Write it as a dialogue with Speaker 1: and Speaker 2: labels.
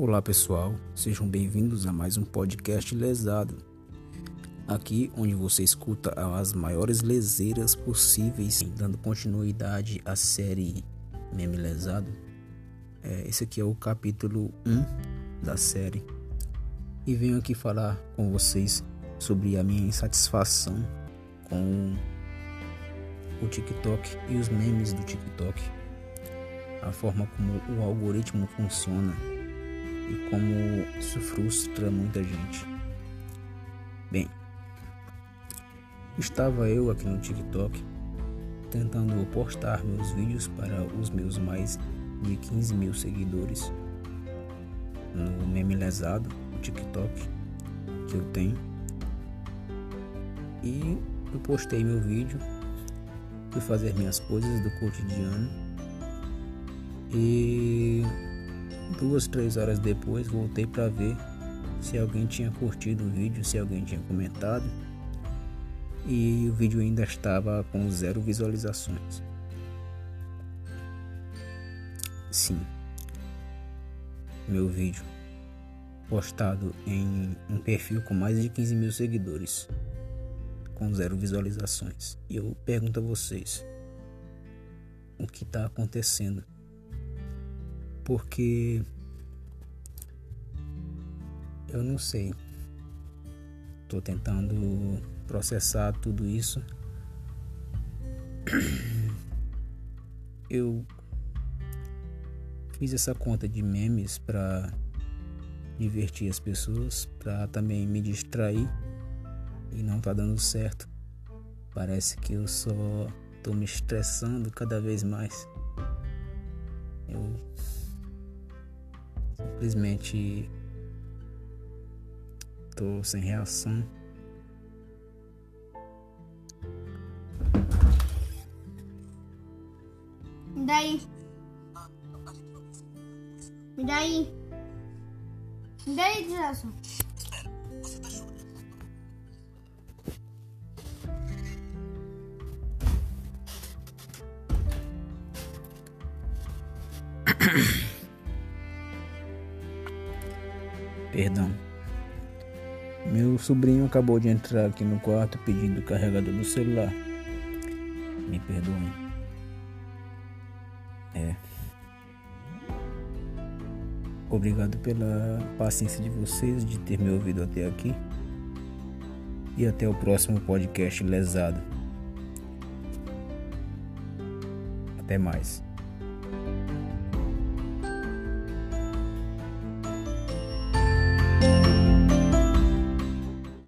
Speaker 1: Olá pessoal, sejam bem-vindos a mais um podcast lesado. Aqui onde você escuta as maiores leseiras possíveis, dando continuidade à série Meme Lesado. É, esse aqui é o capítulo 1 da série. E venho aqui falar com vocês sobre a minha insatisfação com o TikTok e os memes do TikTok. A forma como o algoritmo funciona e como isso frustra muita gente. Bem, estava eu aqui no TikTok tentando postar meus vídeos para os meus mais de 15 mil seguidores no meme lesado, o TikTok que eu tenho. E eu postei meu vídeo, fui fazer minhas coisas do cotidiano e Duas, três horas depois voltei para ver se alguém tinha curtido o vídeo, se alguém tinha comentado. E o vídeo ainda estava com zero visualizações. Sim, meu vídeo postado em um perfil com mais de 15 mil seguidores, com zero visualizações. E eu pergunto a vocês: o que está acontecendo? Porque eu não sei. Estou tentando processar tudo isso. Eu fiz essa conta de memes para divertir as pessoas, para também me distrair e não tá dando certo. Parece que eu só tô me estressando cada vez mais. Eu Simplesmente tô sem reação.
Speaker 2: Me dá aí. Me dá aí. Me dá aí, desgraça.
Speaker 1: Perdão. Meu sobrinho acabou de entrar aqui no quarto pedindo o carregador do celular. Me perdoem. É. Obrigado pela paciência de vocês de ter me ouvido até aqui. E até o próximo podcast lesado. Até mais.